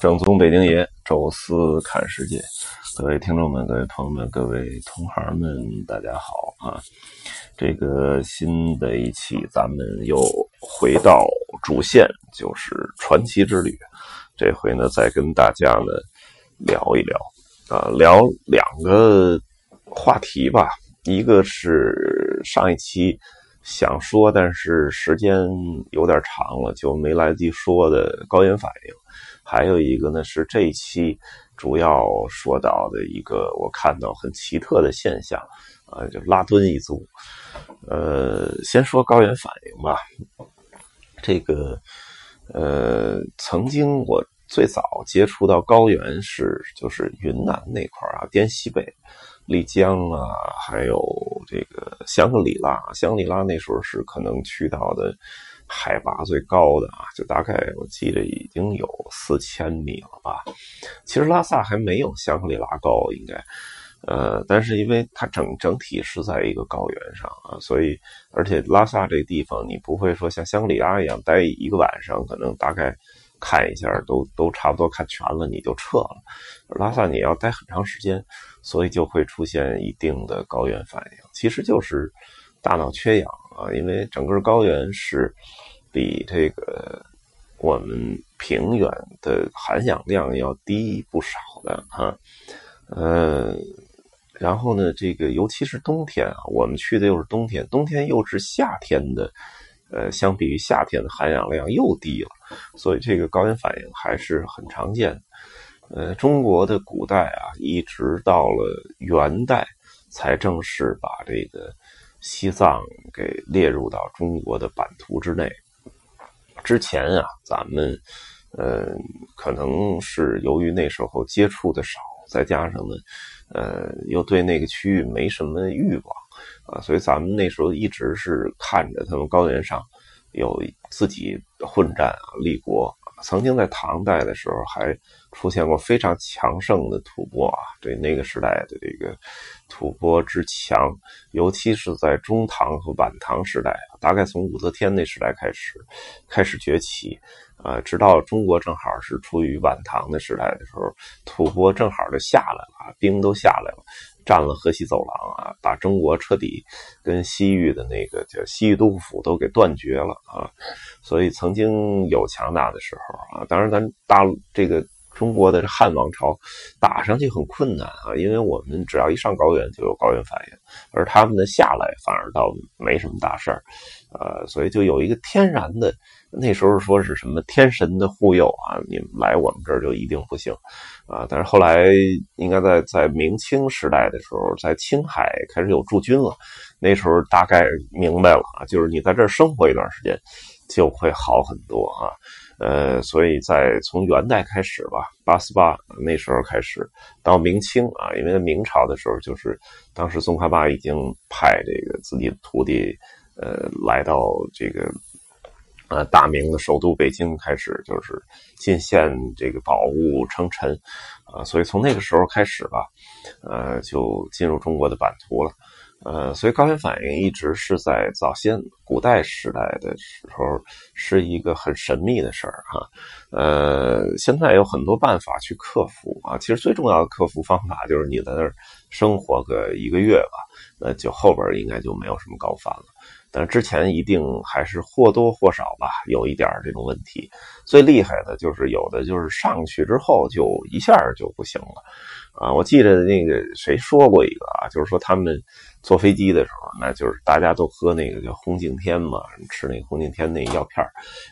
正宗北京爷，宙斯看世界，各位听众们、各位朋友们、各位同行们，大家好啊！这个新的一期，咱们又回到主线，就是传奇之旅。这回呢，再跟大家呢聊一聊啊，聊两个话题吧。一个是上一期想说，但是时间有点长了，就没来得及说的高原反应。还有一个呢，是这一期主要说到的一个我看到很奇特的现象啊，就拉敦一族。呃，先说高原反应吧。这个呃，曾经我最早接触到高原是就是云南那块啊，滇西北、丽江啊，还有这个香格里拉。香格里拉那时候是可能去到的。海拔最高的啊，就大概我记得已经有四千米了吧。其实拉萨还没有香格里拉高，应该，呃，但是因为它整整体是在一个高原上啊，所以而且拉萨这地方你不会说像香格里拉一样待一个晚上，可能大概看一下都都差不多看全了你就撤了。拉萨你要待很长时间，所以就会出现一定的高原反应，其实就是大脑缺氧。啊，因为整个高原是比这个我们平原的含氧量要低不少的哈，呃，然后呢，这个尤其是冬天啊，我们去的又是冬天，冬天又是夏天的，呃，相比于夏天的含氧量又低了，所以这个高原反应还是很常见。呃，中国的古代啊，一直到了元代才正式把这个。西藏给列入到中国的版图之内。之前啊，咱们呃，可能是由于那时候接触的少，再加上呢，呃，又对那个区域没什么欲望啊，所以咱们那时候一直是看着他们高原上有自己混战啊，立国。曾经在唐代的时候，还出现过非常强盛的吐蕃啊，对那个时代的这个吐蕃之强，尤其是在中唐和晚唐时代，大概从武则天那时代开始开始崛起啊，直到中国正好是处于晚唐的时代的时候，吐蕃正好就下来了，兵都下来了。占了河西走廊啊，把中国彻底跟西域的那个叫西域都护府都给断绝了啊，所以曾经有强大的时候啊，当然咱大陆这个中国的汉王朝打上去很困难啊，因为我们只要一上高原就有高原反应，而他们的下来反而倒没什么大事儿，呃，所以就有一个天然的。那时候说是什么天神的护佑啊，你们来我们这儿就一定不行啊！但是后来应该在在明清时代的时候，在青海开始有驻军了，那时候大概明白了啊，就是你在这儿生活一段时间就会好很多啊。呃，所以在从元代开始吧，八思巴那时候开始到明清啊，因为明朝的时候就是当时宗喀巴已经派这个自己的徒弟呃来到这个。呃，大明的首都北京开始就是进献这个宝物称臣，啊，所以从那个时候开始吧，呃，就进入中国的版图了，呃，所以高原反应一直是在早先古代时代的时候是一个很神秘的事儿哈，呃，现在有很多办法去克服啊，其实最重要的克服方法就是你在那儿生活个一个月吧，那就后边应该就没有什么高反了。但之前一定还是或多或少吧，有一点这种问题。最厉害的就是有的就是上去之后就一下就不行了，啊，我记得那个谁说过一个啊，就是说他们坐飞机的时候，那就是大家都喝那个叫红景天嘛，吃那个红景天那药片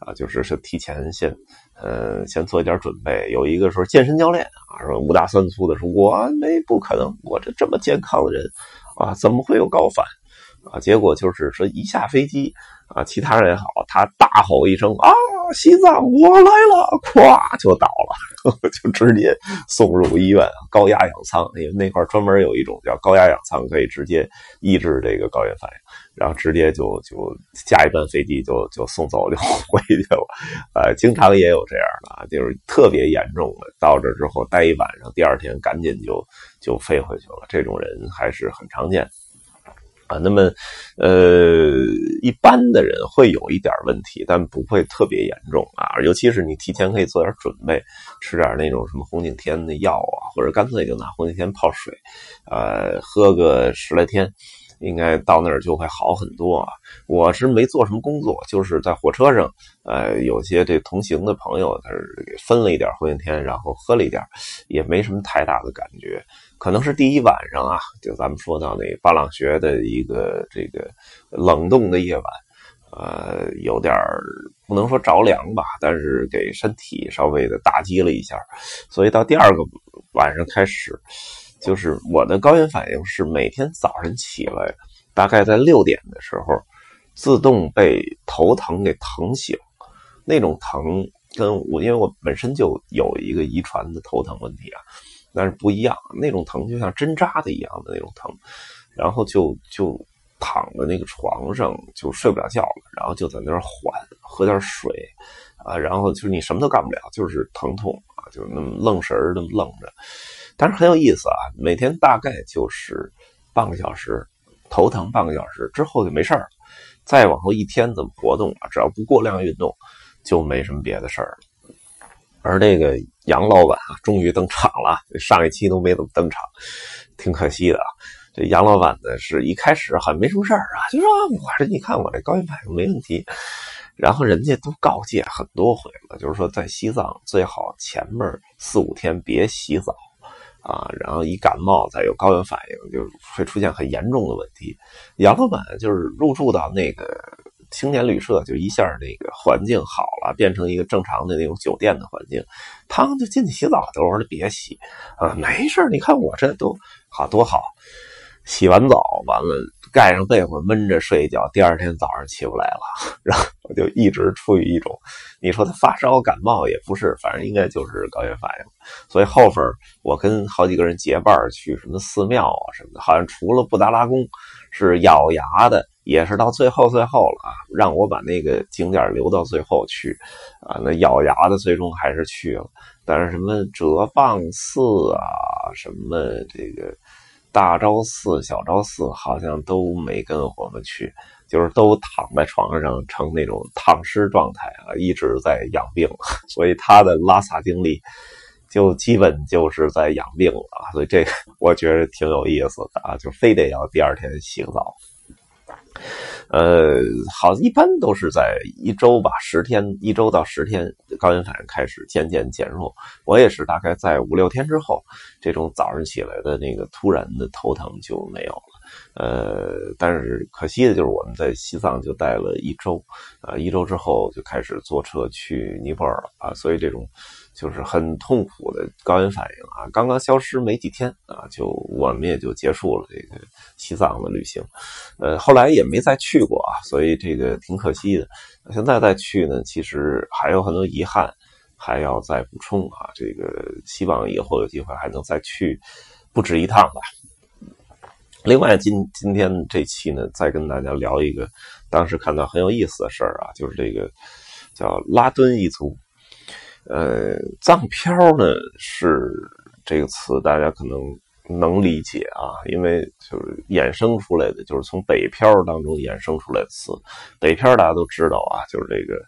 啊，就是是提前先呃先做一点准备。有一个说健身教练啊，说五大三粗的说，我没不可能，我这这么健康的人啊，怎么会有高反？啊，结果就是说一下飞机啊，其他人也好，他大吼一声啊，西藏我来了，咵就倒了，就直接送入医院高压氧舱，因为那块专门有一种叫高压氧舱，可以直接抑制这个高原反应，然后直接就就下一班飞机就就送走就回去了。呃，经常也有这样的，就是特别严重的，到这之后待一晚上，第二天赶紧就就飞回去了，这种人还是很常见。啊，那么，呃，一般的人会有一点问题，但不会特别严重啊。尤其是你提前可以做点准备，吃点那种什么红景天的药啊，或者干脆就拿红景天泡水，呃，喝个十来天，应该到那儿就会好很多啊。我是没做什么工作，就是在火车上，呃，有些这同行的朋友他是分了一点红景天，然后喝了一点，也没什么太大的感觉。可能是第一晚上啊，就咱们说到那巴朗学的一个这个冷冻的夜晚，呃，有点不能说着凉吧，但是给身体稍微的打击了一下，所以到第二个晚上开始，就是我的高原反应是每天早晨起来，大概在六点的时候，自动被头疼给疼醒，那种疼跟我因为我本身就有一个遗传的头疼问题啊。但是不一样，那种疼就像针扎的一样的那种疼，然后就就躺在那个床上就睡不了觉了，然后就在那儿缓，喝点水，啊，然后就是你什么都干不了，就是疼痛啊，就那么愣神儿那么愣着。但是很有意思啊，每天大概就是半个小时头疼半个小时之后就没事儿了，再往后一天怎么活动啊，只要不过量运动，就没什么别的事儿了。而这个杨老板啊，终于登场了。上一期都没怎么登场，挺可惜的啊。这杨老板呢，是一开始好像没什么事儿啊，就说我这你看我这高原反应没问题。然后人家都告诫很多回了，就是说在西藏最好前面四五天别洗澡啊，然后一感冒再有高原反应，就会出现很严重的问题。杨老板就是入住到那个。青年旅社就一下那个环境好了，变成一个正常的那种酒店的环境。他们就进去洗澡都我说，别洗啊，没事你看我这都好多好，洗完澡完了盖上被子闷着睡一觉，第二天早上起不来了。然后我就一直处于一种，你说他发烧感冒也不是，反正应该就是高原反应。所以后边我跟好几个人结伴去什么寺庙啊什么的，好像除了布达拉宫是咬牙的。也是到最后最后了啊，让我把那个景点留到最后去，啊，那咬牙的最终还是去了。但是什么哲蚌寺啊，什么这个大昭寺、小昭寺，好像都没跟我们去，就是都躺在床上成那种躺尸状态啊，一直在养病。所以他的拉萨经历就基本就是在养病了。所以这个我觉得挺有意思的啊，就非得要第二天洗个澡。呃，好，一般都是在一周吧，十天，一周到十天，高原反应开始渐渐减弱。我也是大概在五六天之后，这种早上起来的那个突然的头疼就没有了。呃，但是可惜的就是我们在西藏就待了一周，啊，一周之后就开始坐车去尼泊尔了啊，所以这种。就是很痛苦的高原反应啊，刚刚消失没几天啊，就我们也就结束了这个西藏的旅行，呃，后来也没再去过啊，所以这个挺可惜的。现在再去呢，其实还有很多遗憾，还要再补充啊。这个希望以后有机会还能再去不止一趟吧。另外，今今天这期呢，再跟大家聊一个当时看到很有意思的事儿啊，就是这个叫拉敦一族。呃，藏漂呢是这个词，大家可能能理解啊，因为就是衍生出来的，就是从北漂当中衍生出来的词。北漂大家都知道啊，就是这个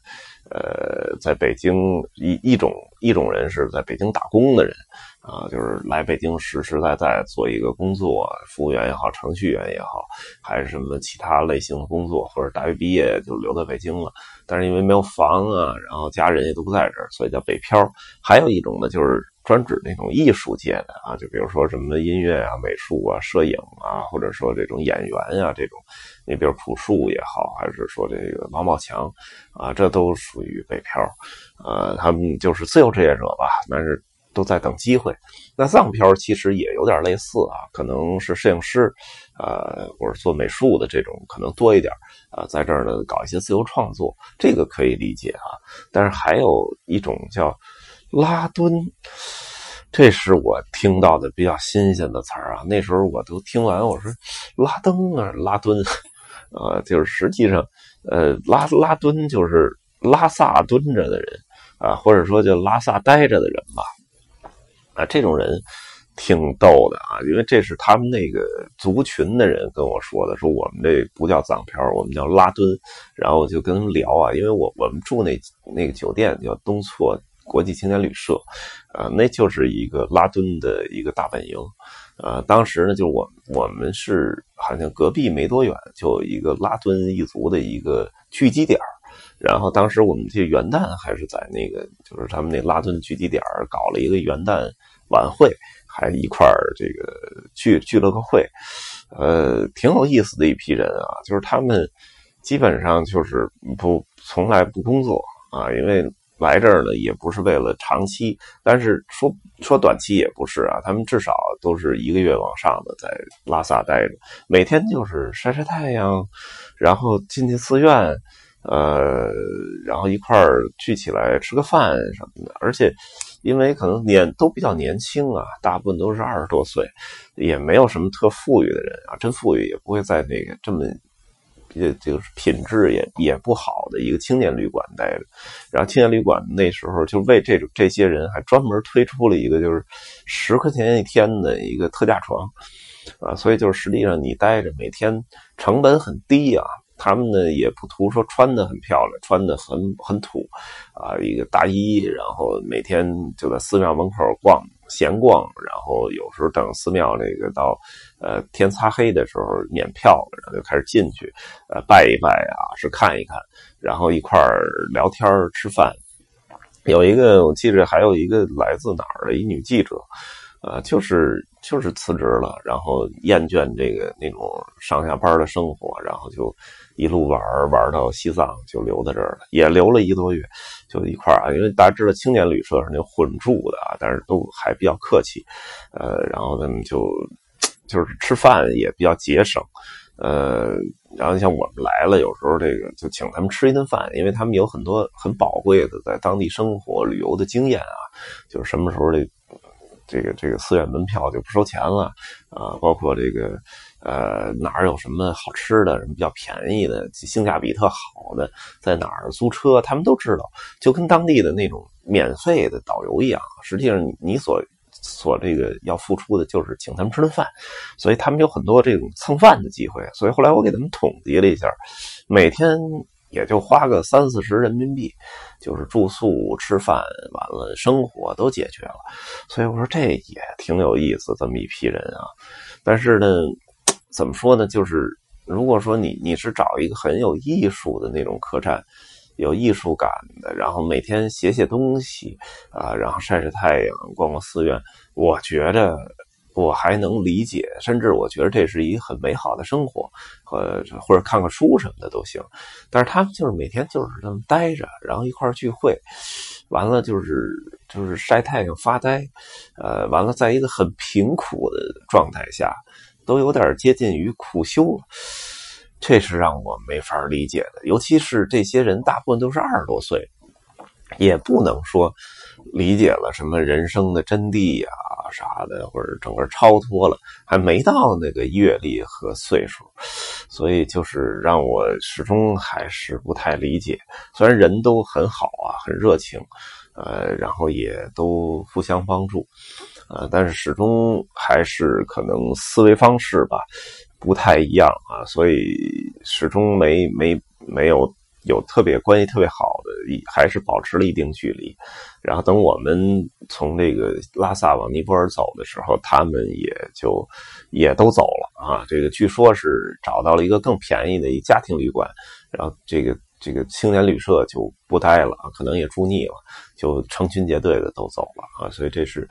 呃，在北京一一种一种人是在北京打工的人啊，就是来北京实实在在做一个工作，服务员也好，程序员也好，还是什么其他类型的工作，或者大学毕业就留在北京了。但是因为没有房啊，然后家人也都不在这儿，所以叫北漂。还有一种呢，就是专指那种艺术界的啊，就比如说什么音乐啊、美术啊、摄影啊，或者说这种演员啊这种。你比如朴树也好，还是说这个王宝强啊，这都属于北漂。呃，他们就是自由职业者吧，但是都在等机会。那藏漂其实也有点类似啊，可能是摄影师，呃，或者做美术的这种可能多一点。啊，在这儿呢搞一些自由创作，这个可以理解啊。但是还有一种叫拉敦，这是我听到的比较新鲜的词儿啊。那时候我都听完，我说拉登啊，拉敦，呃，就是实际上，呃，拉拉敦就是拉萨蹲着的人啊，或者说就拉萨待着的人吧。啊，这种人挺逗的啊，因为这是他们那个族群的人跟我说的，说我们这不叫藏漂，我们叫拉敦。然后我就跟他们聊啊，因为我我们住那那个酒店叫东措国际青年旅社，啊，那就是一个拉敦的一个大本营。呃，当时呢，就我我们是好像隔壁没多远就有一个拉敦一族的一个聚集点然后当时我们这元旦还是在那个就是他们那拉敦聚集点搞了一个元旦晚会。还一块儿这个聚聚了个会，呃，挺有意思的一批人啊。就是他们基本上就是不从来不工作啊，因为来这儿呢也不是为了长期，但是说说短期也不是啊。他们至少都是一个月往上的在拉萨待着，每天就是晒晒太阳，然后进进寺院。呃，然后一块儿聚起来吃个饭什么的，而且因为可能年都比较年轻啊，大部分都是二十多岁，也没有什么特富裕的人啊，真富裕也不会在那个这么也就是品质也也不好的一个青年旅馆待着。然后青年旅馆那时候就为这种这些人还专门推出了一个就是十块钱一天的一个特价床啊，所以就是实际上你待着每天成本很低啊。他们呢也不图说穿的很漂亮，穿的很很土，啊，一个大衣，然后每天就在寺庙门口逛闲逛，然后有时候等寺庙这个到，呃天擦黑的时候免票，然后就开始进去，呃拜一拜啊，是看一看，然后一块儿聊天吃饭。有一个我记着还有一个来自哪儿的一女记者。呃，就是就是辞职了，然后厌倦这个那种上下班的生活，然后就一路玩玩到西藏，就留在这儿了，也留了一个多月，就一块啊。因为大家知道青年旅社是那混住的啊，但是都还比较客气，呃，然后咱们就就是吃饭也比较节省，呃，然后像我们来了，有时候这个就请他们吃一顿饭，因为他们有很多很宝贵的在当地生活旅游的经验啊，就是什么时候这。这个这个寺院门票就不收钱了啊，包括这个呃哪儿有什么好吃的，什么比较便宜的，性价比特好的，在哪儿租车，他们都知道，就跟当地的那种免费的导游一样。实际上，你所所这个要付出的就是请他们吃顿饭，所以他们有很多这种蹭饭的机会。所以后来我给他们统计了一下，每天。也就花个三四十人民币，就是住宿、吃饭，完了生活都解决了。所以我说这也挺有意思，这么一批人啊。但是呢，怎么说呢？就是如果说你你是找一个很有艺术的那种客栈，有艺术感的，然后每天写写东西啊，然后晒晒太阳、逛逛寺院，我觉着。我还能理解，甚至我觉得这是一个很美好的生活，和或者看看书什么的都行。但是他们就是每天就是这么待着，然后一块聚会，完了就是就是晒太阳发呆，呃，完了在一个很贫苦的状态下，都有点接近于苦修了。这是让我没法理解的，尤其是这些人大部分都是二十多岁，也不能说理解了什么人生的真谛呀。啥的，或者整个超脱了，还没到那个阅历和岁数，所以就是让我始终还是不太理解。虽然人都很好啊，很热情，呃，然后也都互相帮助，呃，但是始终还是可能思维方式吧不太一样啊，所以始终没没没有。有特别关系特别好的，还是保持了一定距离。然后等我们从这个拉萨往尼泊尔走的时候，他们也就也都走了啊。这个据说是找到了一个更便宜的一家庭旅馆，然后这个这个青年旅社就不待了可能也住腻了，就成群结队的都走了啊。所以这是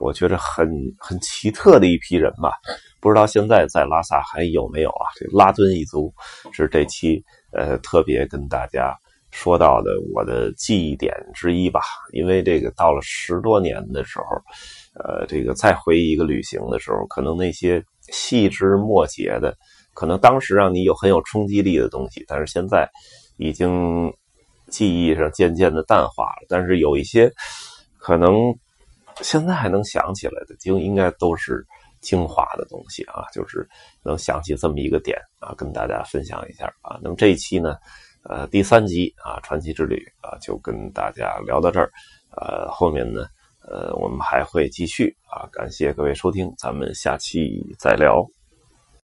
我觉得很很奇特的一批人吧。不知道现在在拉萨还有没有啊？这拉敦一族是这期。呃，特别跟大家说到的我的记忆点之一吧，因为这个到了十多年的时候，呃，这个再回忆一个旅行的时候，可能那些细枝末节的，可能当时让你有很有冲击力的东西，但是现在已经记忆上渐渐的淡化了。但是有一些可能现在还能想起来的，就应该都是。精华的东西啊，就是能想起这么一个点啊，跟大家分享一下啊。那么这一期呢，呃，第三集啊，传奇之旅啊，就跟大家聊到这儿。呃，后面呢，呃，我们还会继续啊。感谢各位收听，咱们下期再聊。